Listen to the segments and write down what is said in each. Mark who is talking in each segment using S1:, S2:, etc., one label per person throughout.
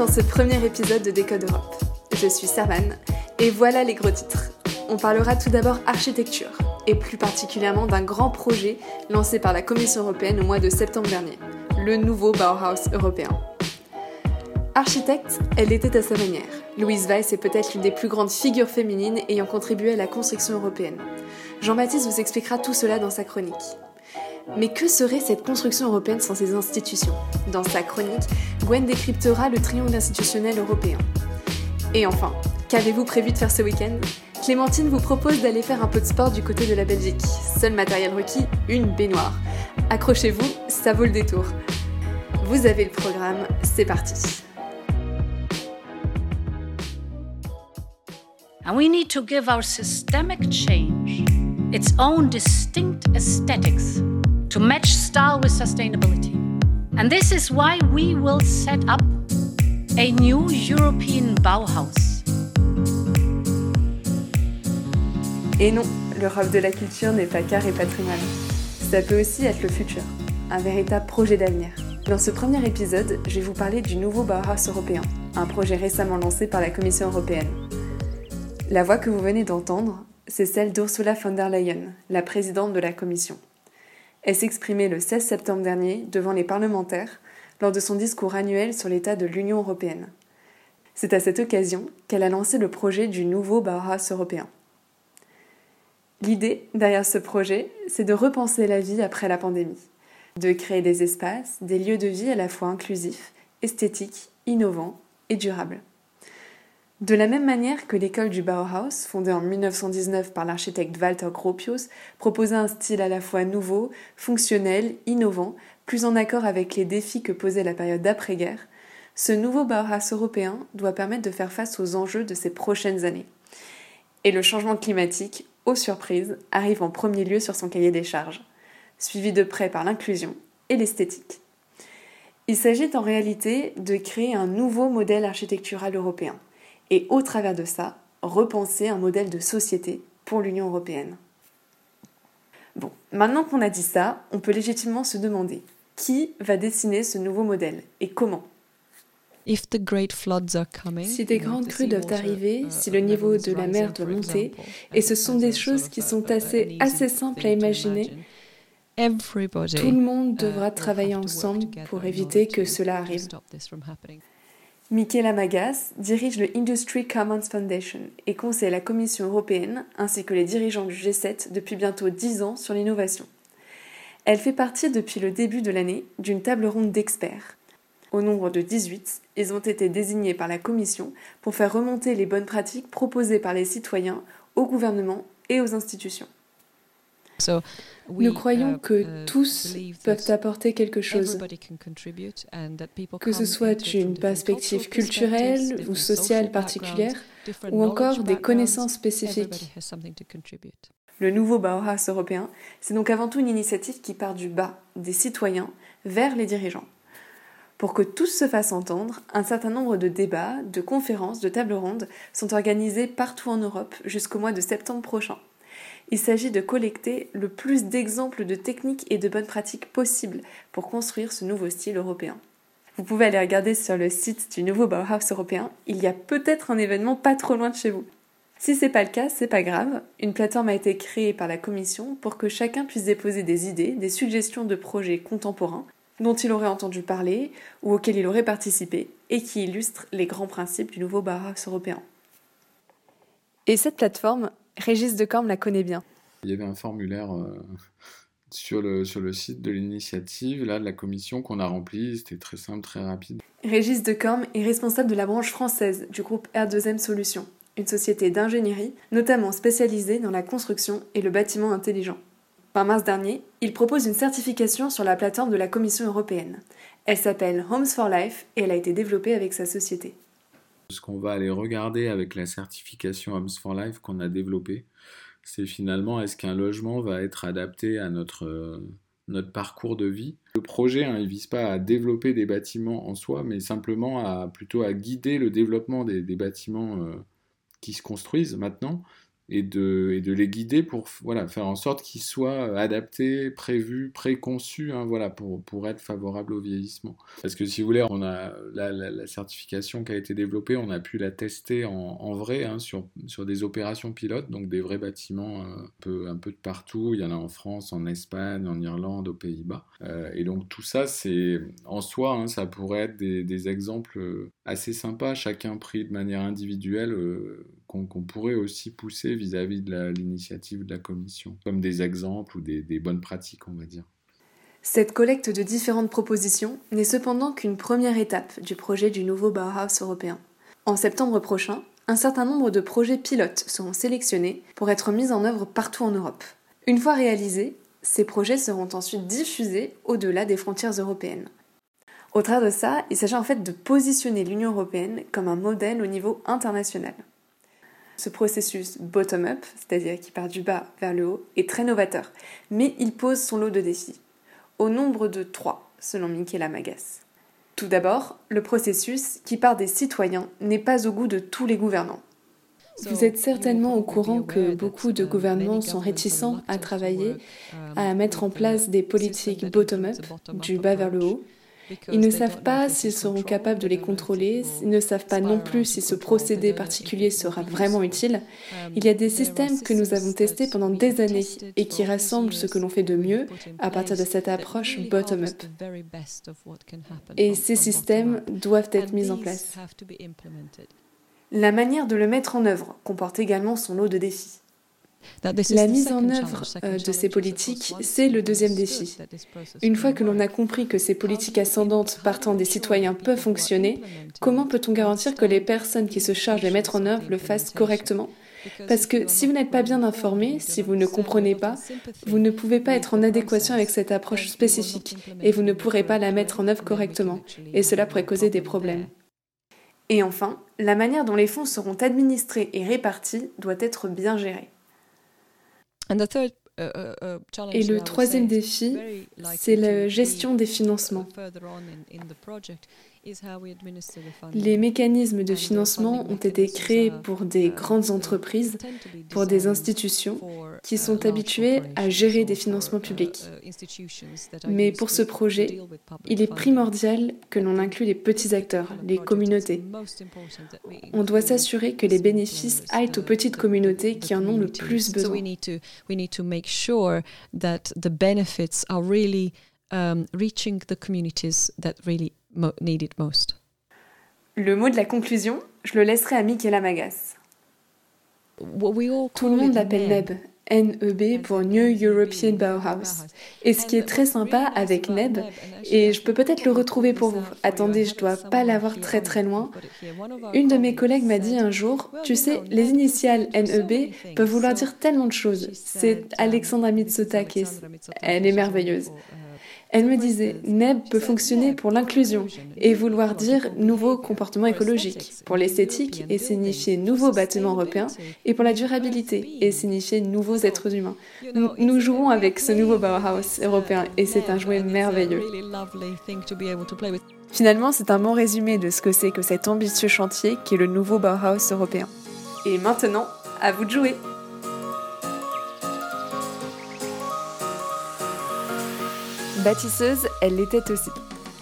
S1: dans ce premier épisode de Décode Europe. Je suis Servan et voilà les gros titres. On parlera tout d'abord architecture et plus particulièrement d'un grand projet lancé par la Commission européenne au mois de septembre dernier, le nouveau Bauhaus européen. Architecte, elle était à sa manière. Louise Weiss est peut-être l'une des plus grandes figures féminines ayant contribué à la construction européenne. Jean-Baptiste vous expliquera tout cela dans sa chronique. Mais que serait cette construction européenne sans ses institutions Dans sa chronique, Gwen décryptera le triangle institutionnel européen. Et enfin, qu'avez-vous prévu de faire ce week-end Clémentine vous propose d'aller faire un peu de sport du côté de la Belgique. Seul matériel requis, une baignoire. Accrochez-vous, ça vaut le détour. Vous avez le programme, c'est parti.
S2: And we need to give our systemic change its own distinct aesthetics to match style with sustainability. And this is why we will set up a new European Bauhaus.
S1: Et non, l'Europe de la culture n'est pas carré patrimoine. Ça peut aussi être le futur, un véritable projet d'avenir. Dans ce premier épisode, je vais vous parler du nouveau Bauhaus européen, un projet récemment lancé par la Commission européenne. La voix que vous venez d'entendre, c'est celle d'Ursula von der Leyen, la présidente de la Commission. Elle s'exprimait le 16 septembre dernier devant les parlementaires lors de son discours annuel sur l'état de l'Union européenne. C'est à cette occasion qu'elle a lancé le projet du nouveau Bauhaus européen. L'idée derrière ce projet, c'est de repenser la vie après la pandémie, de créer des espaces, des lieux de vie à la fois inclusifs, esthétiques, innovants et durables. De la même manière que l'école du Bauhaus, fondée en 1919 par l'architecte Walter Gropius, proposait un style à la fois nouveau, fonctionnel, innovant, plus en accord avec les défis que posait la période d'après-guerre, ce nouveau Bauhaus européen doit permettre de faire face aux enjeux de ces prochaines années. Et le changement climatique, aux surprises, arrive en premier lieu sur son cahier des charges, suivi de près par l'inclusion et l'esthétique. Il s'agit en réalité de créer un nouveau modèle architectural européen et au travers de ça, repenser un modèle de société pour l'Union européenne. Bon, maintenant qu'on a dit ça, on peut légitimement se demander qui va dessiner ce nouveau modèle et comment? Si des grandes crues doivent arriver, uh, si le niveau de la mer doit monter, et ce sont des choses qui sont assez, assez simples à imaginer, tout le monde uh, devra travailler ensemble pour éviter que cela arrive. Michaela Magas dirige le Industry Commons Foundation et conseille la Commission européenne ainsi que les dirigeants du G7 depuis bientôt 10 ans sur l'innovation. Elle fait partie depuis le début de l'année d'une table ronde d'experts. Au nombre de 18, ils ont été désignés par la Commission pour faire remonter les bonnes pratiques proposées par les citoyens au gouvernement et aux institutions. Nous croyons uh, que uh, tous peuvent apporter quelque chose, que ce soit une perspective culturelle ou sociale particulière, ou encore des connaissances spécifiques. Le nouveau Bauhaus européen, c'est donc avant tout une initiative qui part du bas, des citoyens, vers les dirigeants. Pour que tous se fassent entendre, un certain nombre de débats, de conférences, de tables rondes sont organisés partout en Europe jusqu'au mois de septembre prochain. Il s'agit de collecter le plus d'exemples de techniques et de bonnes pratiques possibles pour construire ce nouveau style européen. Vous pouvez aller regarder sur le site du nouveau Bauhaus européen, il y a peut-être un événement pas trop loin de chez vous. Si c'est pas le cas, c'est pas grave. Une plateforme a été créée par la commission pour que chacun puisse déposer des idées, des suggestions de projets contemporains dont il aurait entendu parler ou auxquels il aurait participé et qui illustrent les grands principes du nouveau Bauhaus européen. Et cette plateforme, Régis Decorme la connaît bien.
S3: Il y avait un formulaire euh, sur, le, sur le site de l'initiative, là, de la commission qu'on a rempli. C'était très simple, très rapide.
S1: Régis Decorme est responsable de la branche française du groupe R2M Solutions, une société d'ingénierie notamment spécialisée dans la construction et le bâtiment intelligent. En mars dernier, il propose une certification sur la plateforme de la Commission européenne. Elle s'appelle Homes for Life et elle a été développée avec sa société.
S3: Ce qu'on va aller regarder avec la certification Homes for Life qu'on a développée, c'est finalement est-ce qu'un logement va être adapté à notre, euh, parcours de vie? Le projet, hein, ne vise pas à développer des bâtiments en soi, mais simplement à, plutôt à guider le développement des, bâtiments euh, qui se construisent maintenant et de, les guider pour voilà, faire en sorte qu'ils soient adaptés, prévus, préconçus hein, voilà, pour, pour être favorables au vieillissement. Parce que si vous voulez, on a la, certification qui a été développée, on a pu la tester en, vrai hein, sur, sur des opérations pilotes, donc des vrais bâtiments euh, un, peu, de partout. Il y en a en France, en Espagne, en Irlande, aux Pays-Bas. Euh, et donc tout ça, c'est en soi, hein, ça pourrait être des, des, exemples assez sympas, chacun pris de manière individuelle qu'on pourrait aussi pousser vis-à-vis de l'initiative de la Commission, comme des exemples ou des, bonnes pratiques, on va dire.
S1: Cette collecte de différentes propositions n'est cependant qu'une première étape du projet du nouveau Bauhaus européen. En septembre prochain, un certain nombre de projets pilotes seront sélectionnés pour être mis en œuvre partout en Europe. Une fois réalisés, ces projets seront ensuite diffusés au-delà des frontières européennes. Au travers de ça, il s'agit en fait de positionner l'Union européenne comme un modèle au niveau international. Ce processus bottom-up, c'est-à-dire qui part du bas vers le haut, est très novateur, mais il pose son lot de défis, au nombre de trois, selon Michela Magas. Tout d'abord, le processus, qui part des citoyens, n'est pas au goût de tous les gouvernants. Vous êtes certainement au courant que beaucoup de gouvernements sont réticents à travailler, à mettre en place des politiques bottom-up, du bas vers le haut, ils ne savent pas s'ils seront capables de les contrôler, ils ne savent pas non plus si ce procédé particulier sera vraiment utile. Il y a des systèmes que nous avons testés pendant des années et qui rassemblent ce que l'on fait de mieux à partir de cette approche bottom-up. Et ces systèmes doivent être mis en place. La manière de le mettre en œuvre comporte également son lot de défis. La mise en œuvre euh, de ces politiques, c'est le deuxième défi. Une fois que l'on a compris que ces politiques ascendantes partant des citoyens peuvent fonctionner, comment peut-on garantir que les personnes qui se chargent de les mettre en œuvre le fassent correctement? Parce que si vous n'êtes pas bien informé, si vous ne comprenez pas, vous ne pouvez pas être en adéquation avec cette approche spécifique et vous ne pourrez pas la mettre en œuvre correctement. Et cela pourrait causer des problèmes. Et enfin, la manière dont les fonds seront administrés et répartis doit être bien gérée. Uh, uh, uh, Et le troisième défi, c'est la gestion des financements. Les mécanismes de financement ont été créés pour des grandes entreprises, pour des institutions qui sont habituées à gérer des financements publics. Mais pour ce projet, il est primordial que l'on inclue les petits acteurs, les communautés. On doit s'assurer que les bénéfices aillent aux petites communautés qui en ont le plus besoin. Um. Le mot de la conclusion, je le laisserai à Michaela Magas. Tout le monde l'appelle NEB, NEB pour New European Bauhaus. Et ce qui est très sympa avec NEB, et je peux peut-être le retrouver pour vous. Attendez, je dois pas l'avoir très très loin. Une de mes collègues m'a dit un jour, tu sais, les initiales NEB peuvent vouloir dire tellement de choses. C'est Alexandra Mitsotakis. Elle est merveilleuse. Elle me disait, NEB peut fonctionner pour l'inclusion et vouloir dire nouveau comportement écologique, pour l'esthétique et signifier nouveau bâtiment européen, et pour la durabilité et signifier nouveaux êtres humains. Nous, jouons avec ce nouveau Bauhaus européen et c'est un jouet merveilleux. Finalement, c'est un bon résumé de ce que c'est que cet ambitieux chantier qui est le nouveau Bauhaus européen. Et maintenant, à vous de jouer! Bâtisseuse, elle l'était aussi.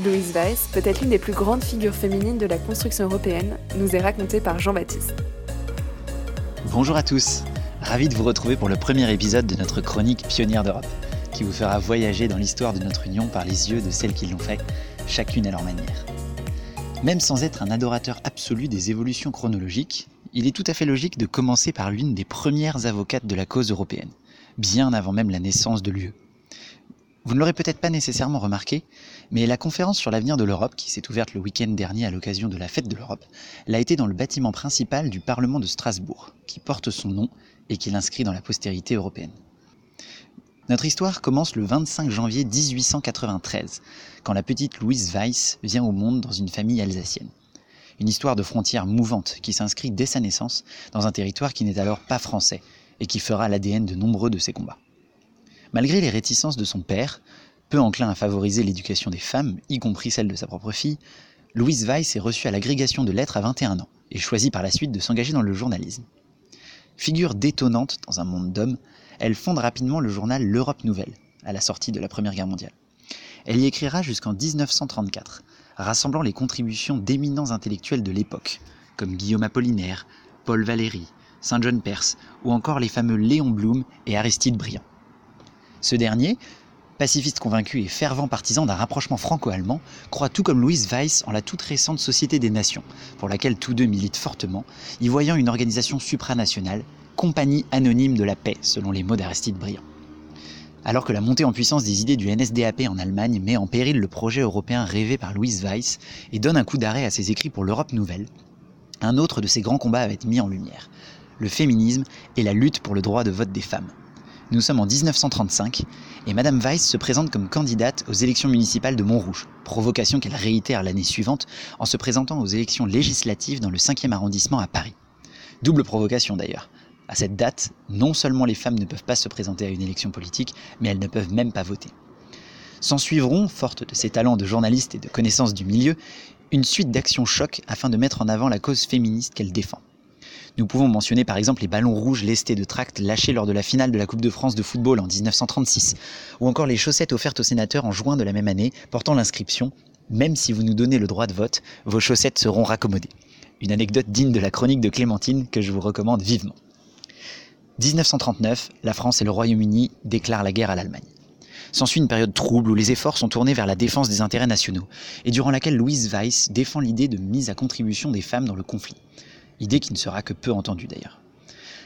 S1: Louise Weiss, peut-être l'une des plus grandes figures féminines de la construction européenne, nous est racontée par Jean-Baptiste.
S4: Bonjour à tous, ravi de vous retrouver pour le premier épisode de notre chronique Pionnière d'Europe, qui vous fera voyager dans l'histoire de notre union par les yeux de celles qui l'ont fait, chacune à leur manière. Même sans être un adorateur absolu des évolutions chronologiques, il est tout à fait logique de commencer par l'une des premières avocates de la cause européenne, bien avant même la naissance de l'UE. Vous ne l'aurez peut-être pas nécessairement remarqué, mais la conférence sur l'avenir de l'Europe, qui s'est ouverte le week-end dernier à l'occasion de la fête de l'Europe, l'a été dans le bâtiment principal du Parlement de Strasbourg, qui porte son nom et qui l'inscrit dans la postérité européenne. Notre histoire commence le 25 janvier 1893, quand la petite Louise Weiss vient au monde dans une famille alsacienne. Une histoire de frontières mouvante qui s'inscrit dès sa naissance dans un territoire qui n'est alors pas français et qui fera l'ADN de nombreux de ses combats. Malgré les réticences de son père, peu enclin à favoriser l'éducation des femmes, y compris celle de sa propre fille, Louise Weiss est reçue à l'agrégation de lettres à 21 ans et choisit par la suite de s'engager dans le journalisme. Figure détonnante dans un monde d'hommes, elle fonde rapidement le journal L'Europe Nouvelle, à la sortie de la Première Guerre mondiale. Elle y écrira jusqu'en 1934, rassemblant les contributions d'éminents intellectuels de l'époque, comme Guillaume Apollinaire, Paul Valéry, Saint John Perse ou encore les fameux Léon Blum et Aristide Briand. Ce dernier, pacifiste convaincu et fervent partisan d'un rapprochement franco-allemand, croit tout comme Louise Weiss en la toute récente Société des Nations, pour laquelle tous deux militent fortement, y voyant une organisation supranationale, compagnie anonyme de la paix, selon les mots d'Aristide Briand. Alors que la montée en puissance des idées du NSDAP en Allemagne met en péril le projet européen rêvé par Louise Weiss et donne un coup d'arrêt à ses écrits pour l'Europe nouvelle, un autre de ses grands combats avait été mis en lumière, le féminisme et la lutte pour le droit de vote des femmes. Nous sommes en 1935 et Madame Weiss se présente comme candidate aux élections municipales de Montrouge, provocation qu'elle réitère l'année suivante en se présentant aux élections législatives dans le 5e arrondissement à Paris. Double provocation d'ailleurs. À cette date, non seulement les femmes ne peuvent pas se présenter à une élection politique, mais elles ne peuvent même pas voter. S'en suivront, forte de ses talents de journaliste et de connaissance du milieu, une suite d'actions chocs afin de mettre en avant la cause féministe qu'elle défend. Nous pouvons mentionner par exemple les ballons rouges lestés de tract lâchés lors de la finale de la Coupe de France de football en 1936, ou encore les chaussettes offertes aux sénateurs en juin de la même année portant l'inscription Même si vous nous donnez le droit de vote, vos chaussettes seront raccommodées. Une anecdote digne de la chronique de Clémentine que je vous recommande vivement. 1939, la France et le Royaume-Uni déclarent la guerre à l'Allemagne. S'ensuit une période trouble où les efforts sont tournés vers la défense des intérêts nationaux, et durant laquelle Louise Weiss défend l'idée de mise à contribution des femmes dans le conflit. Idée qui ne sera que peu entendue d'ailleurs.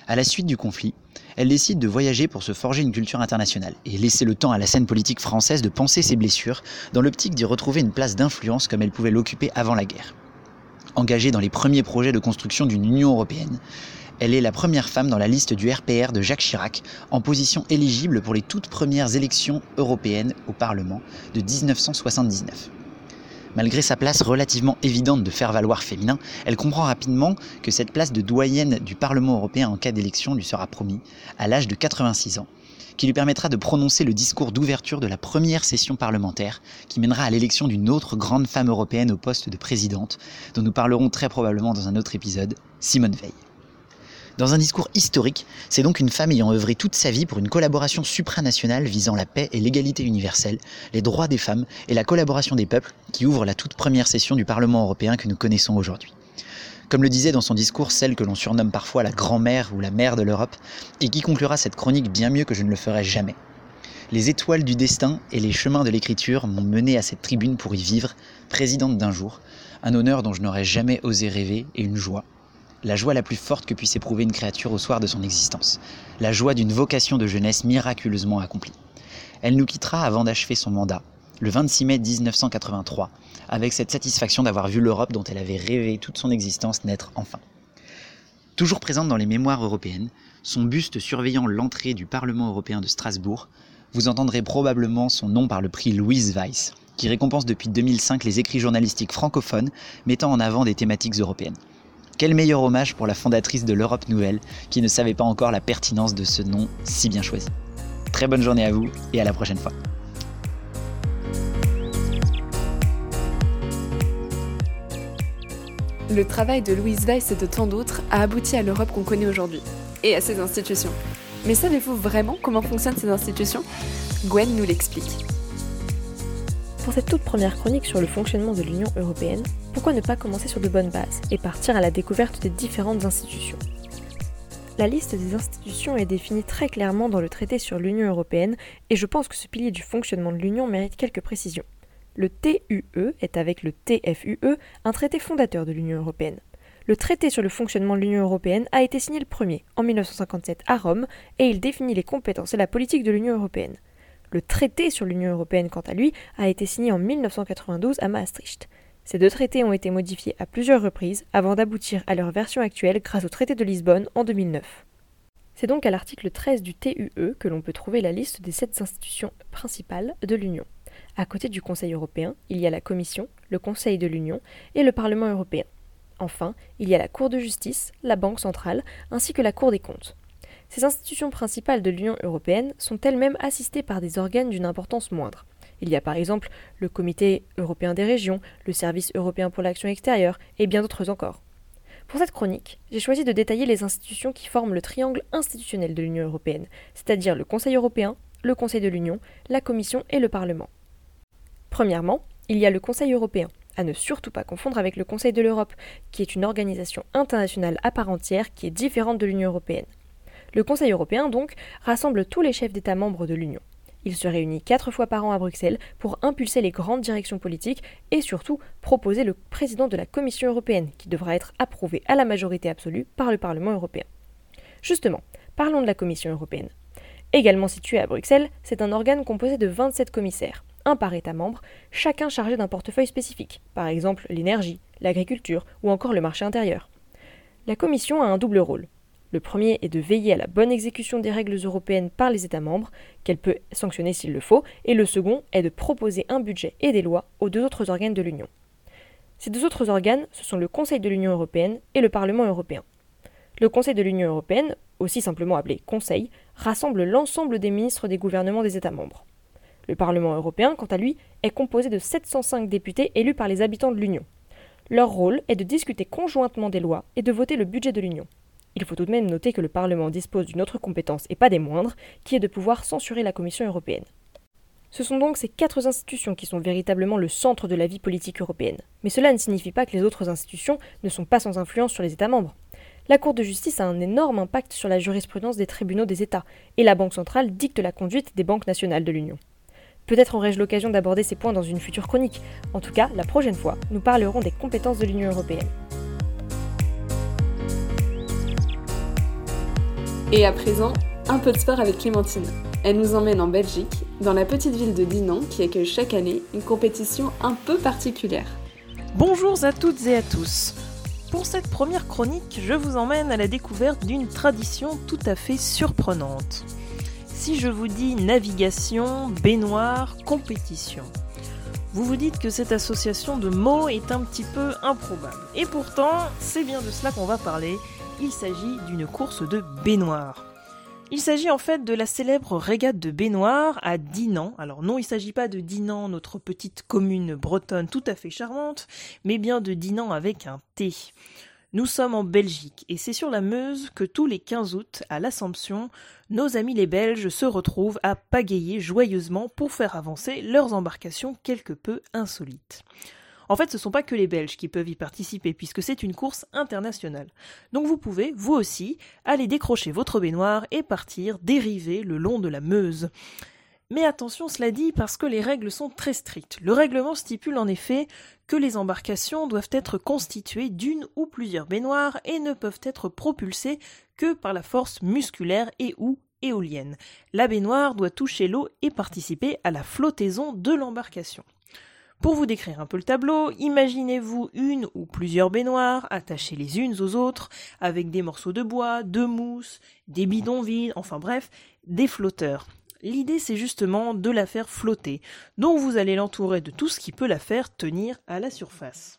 S4: À la suite du conflit, elle décide de voyager pour se forger une culture internationale et laisser le temps à la scène politique française de penser ses blessures dans l'optique d'y retrouver une place d'influence comme elle pouvait l'occuper avant la guerre. Engagée dans les premiers projets de construction d'une Union européenne, elle est la première femme dans la liste du RPR de Jacques Chirac, en position éligible pour les toutes premières élections européennes au Parlement de 1979. Malgré sa place relativement évidente de faire valoir féminin, elle comprend rapidement que cette place de doyenne du Parlement européen en cas d'élection lui sera promise à l'âge de 86 ans, qui lui permettra de prononcer le discours d'ouverture de la première session parlementaire qui mènera à l'élection d'une autre grande femme européenne au poste de présidente, dont nous parlerons très probablement dans un autre épisode, Simone Veil. Dans un discours historique, c'est donc une femme ayant œuvré toute sa vie pour une collaboration supranationale visant la paix et l'égalité universelle, les droits des femmes et la collaboration des peuples qui ouvre la toute première session du Parlement européen que nous connaissons aujourd'hui. Comme le disait dans son discours celle que l'on surnomme parfois la grand-mère ou la mère de l'Europe, et qui conclura cette chronique bien mieux que je ne le ferai jamais. Les étoiles du destin et les chemins de l'écriture m'ont mené à cette tribune pour y vivre, présidente d'un jour, un honneur dont je n'aurais jamais osé rêver et une joie, la joie la plus forte que puisse éprouver une créature au soir de son existence, la joie d'une vocation de jeunesse miraculeusement accomplie. Elle nous quittera avant d'achever son mandat, le 26 mai 1983, avec cette satisfaction d'avoir vu l'Europe dont elle avait rêvé toute son existence naître enfin. Toujours présente dans les mémoires européennes, son buste surveillant l'entrée du Parlement européen de Strasbourg, vous entendrez probablement son nom par le prix Louise Weiss, qui récompense depuis 2005 les écrits journalistiques francophones mettant en avant des thématiques européennes. Quel meilleur hommage pour la fondatrice de l'Europe Nouvelle, qui ne savait pas encore la pertinence de ce nom si bien choisi. Très bonne journée à vous et à la prochaine fois.
S1: Le travail de Louise Weiss et de tant d'autres a abouti à l'Europe qu'on connaît aujourd'hui, et à ses institutions. Mais savez-vous vraiment comment fonctionnent ces institutions? Gwen nous l'explique.
S5: Pour cette toute première chronique sur le fonctionnement de l'Union européenne, pourquoi ne pas commencer sur de bonnes bases et partir à la découverte des différentes institutions? La liste des institutions est définie très clairement dans le traité sur l'Union européenne et je pense que ce pilier du fonctionnement de l'Union mérite quelques précisions. Le TUE est avec le TFUE un traité fondateur de l'Union européenne. Le traité sur le fonctionnement de l'Union européenne a été signé le premier, en 1957, à Rome, et il définit les compétences et la politique de l'Union européenne. Le traité sur l'Union européenne, quant à lui, a été signé en 1992 à Maastricht. Ces deux traités ont été modifiés à plusieurs reprises avant d'aboutir à leur version actuelle grâce au traité de Lisbonne en 2009. C'est donc à l'article 13 du TUE que l'on peut trouver la liste des sept institutions principales de l'Union. À côté du Conseil européen, il y a la Commission, le Conseil de l'Union et le Parlement européen. Enfin, il y a la Cour de justice, la Banque centrale, ainsi que la Cour des comptes. Ces institutions principales de l'Union européenne sont elles-mêmes assistées par des organes d'une importance moindre. Il y a par exemple le Comité européen des régions, le Service européen pour l'action extérieure et bien d'autres encore. Pour cette chronique, j'ai choisi de détailler les institutions qui forment le triangle institutionnel de l'Union européenne, c'est-à-dire le Conseil européen, le Conseil de l'Union, la Commission et le Parlement. Premièrement, il y a le Conseil européen, à ne surtout pas confondre avec le Conseil de l'Europe, qui est une organisation internationale à part entière qui est différente de l'Union européenne. Le Conseil européen, donc, rassemble tous les chefs d'État membres de l'Union. Il se réunit quatre fois par an à Bruxelles pour impulser les grandes directions politiques et surtout proposer le président de la Commission européenne, qui devra être approuvé à la majorité absolue par le Parlement européen. Justement, parlons de la Commission européenne. Également située à Bruxelles, c'est un organe composé de 27 commissaires, un par État membre, chacun chargé d'un portefeuille spécifique, par exemple l'énergie, l'agriculture ou encore le marché intérieur. La Commission a un double rôle. Le premier est de veiller à la bonne exécution des règles européennes par les États membres, qu'elle peut sanctionner s'il le faut, et le second est de proposer un budget et des lois aux deux autres organes de l'Union. Ces deux autres organes, ce sont le Conseil de l'Union européenne et le Parlement européen. Le Conseil de l'Union européenne, aussi simplement appelé Conseil, rassemble l'ensemble des ministres des gouvernements des États membres. Le Parlement européen, quant à lui, est composé de 705 députés élus par les habitants de l'Union. Leur rôle est de discuter conjointement des lois et de voter le budget de l'Union. Il faut tout de même noter que le Parlement dispose d'une autre compétence, et pas des moindres, qui est de pouvoir censurer la Commission européenne. Ce sont donc ces quatre institutions qui sont véritablement le centre de la vie politique européenne. Mais cela ne signifie pas que les autres institutions ne sont pas sans influence sur les États membres. La Cour de justice a un énorme impact sur la jurisprudence des tribunaux des États, et la Banque centrale dicte la conduite des banques nationales de l'Union. Peut-être aurai-je l'occasion d'aborder ces points dans une future chronique. En tout cas, la prochaine fois, nous parlerons des compétences de l'Union européenne.
S1: Et à présent, un peu de sport avec Clémentine. Elle nous emmène en Belgique, dans la petite ville de Dinan qui accueille chaque année une compétition un peu particulière.
S6: Bonjour à toutes et à tous. Pour cette première chronique, je vous emmène à la découverte d'une tradition tout à fait surprenante. Si je vous dis navigation, baignoire, compétition, vous vous dites que cette association de mots est un petit peu improbable. Et pourtant, c'est bien de cela qu'on va parler, il s'agit d'une course de baignoire. Il s'agit en fait de la célèbre régate de baignoire à Dinan. Alors non, il ne s'agit pas de Dinan, notre petite commune bretonne tout à fait charmante, mais bien de Dinan avec un T. Nous sommes en Belgique et c'est sur la Meuse que tous les 15 août, à l'Assomption, nos amis les Belges se retrouvent à pagayer joyeusement pour faire avancer leurs embarcations quelque peu insolites. En fait, ce ne sont pas que les Belges qui peuvent y participer, puisque c'est une course internationale. Donc vous pouvez, vous aussi, aller décrocher votre baignoire et partir dériver le long de la Meuse. Mais attention, cela dit, parce que les règles sont très strictes. Le règlement stipule en effet que les embarcations doivent être constituées d'une ou plusieurs baignoires et ne peuvent être propulsées que par la force musculaire et ou éolienne. La baignoire doit toucher l'eau et participer à la flottaison de l'embarcation. Pour vous décrire un peu le tableau, imaginez-vous une ou plusieurs baignoires attachées les unes aux autres avec des morceaux de bois, de mousse, des bidons vides, enfin bref, des flotteurs. L'idée c'est justement de la faire flotter, donc vous allez l'entourer de tout ce qui peut la faire tenir à la surface.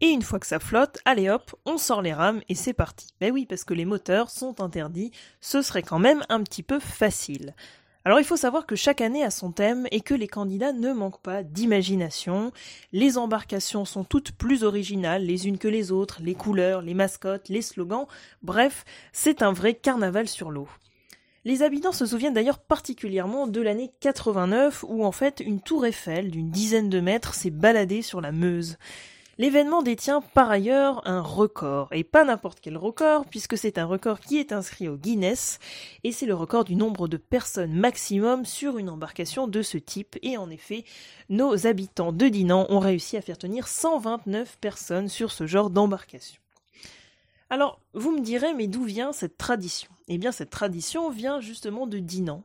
S6: Et une fois que ça flotte, allez hop, on sort les rames et c'est parti. Ben oui, parce que les moteurs sont interdits, ce serait quand même un petit peu facile. Alors il faut savoir que chaque année a son thème et que les candidats ne manquent pas d'imagination. Les embarcations sont toutes plus originales les unes que les autres, les couleurs, les mascottes, les slogans, bref, c'est un vrai carnaval sur l'eau. Les habitants se souviennent d'ailleurs particulièrement de l'année 89 où en fait une tour Eiffel d'une dizaine de mètres s'est baladée sur la Meuse. L'événement détient par ailleurs un record, et pas n'importe quel record, puisque c'est un record qui est inscrit au Guinness, et c'est le record du nombre de personnes maximum sur une embarcation de ce type, et en effet, nos habitants de Dinan ont réussi à faire tenir 129 personnes sur ce genre d'embarcation. Alors, vous me direz, mais d'où vient cette tradition? Eh bien, cette tradition vient justement de Dinan.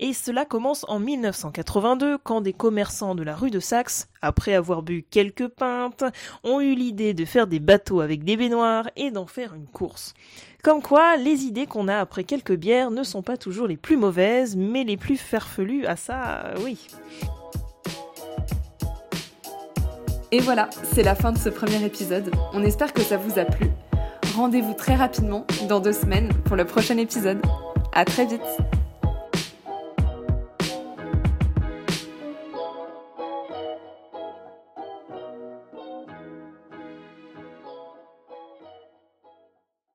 S6: Et cela commence en 1982, quand des commerçants de la rue de Saxe, après avoir bu quelques pintes, ont eu l'idée de faire des bateaux avec des baignoires et d'en faire une course. Comme quoi, les idées qu'on a après quelques bières ne sont pas toujours les plus mauvaises, mais les plus farfelues, à ça, oui.
S1: Et voilà, c'est la fin de ce premier épisode. On espère que ça vous a plu rendez-vous très rapidement dans deux semaines pour le prochain épisode. À très vite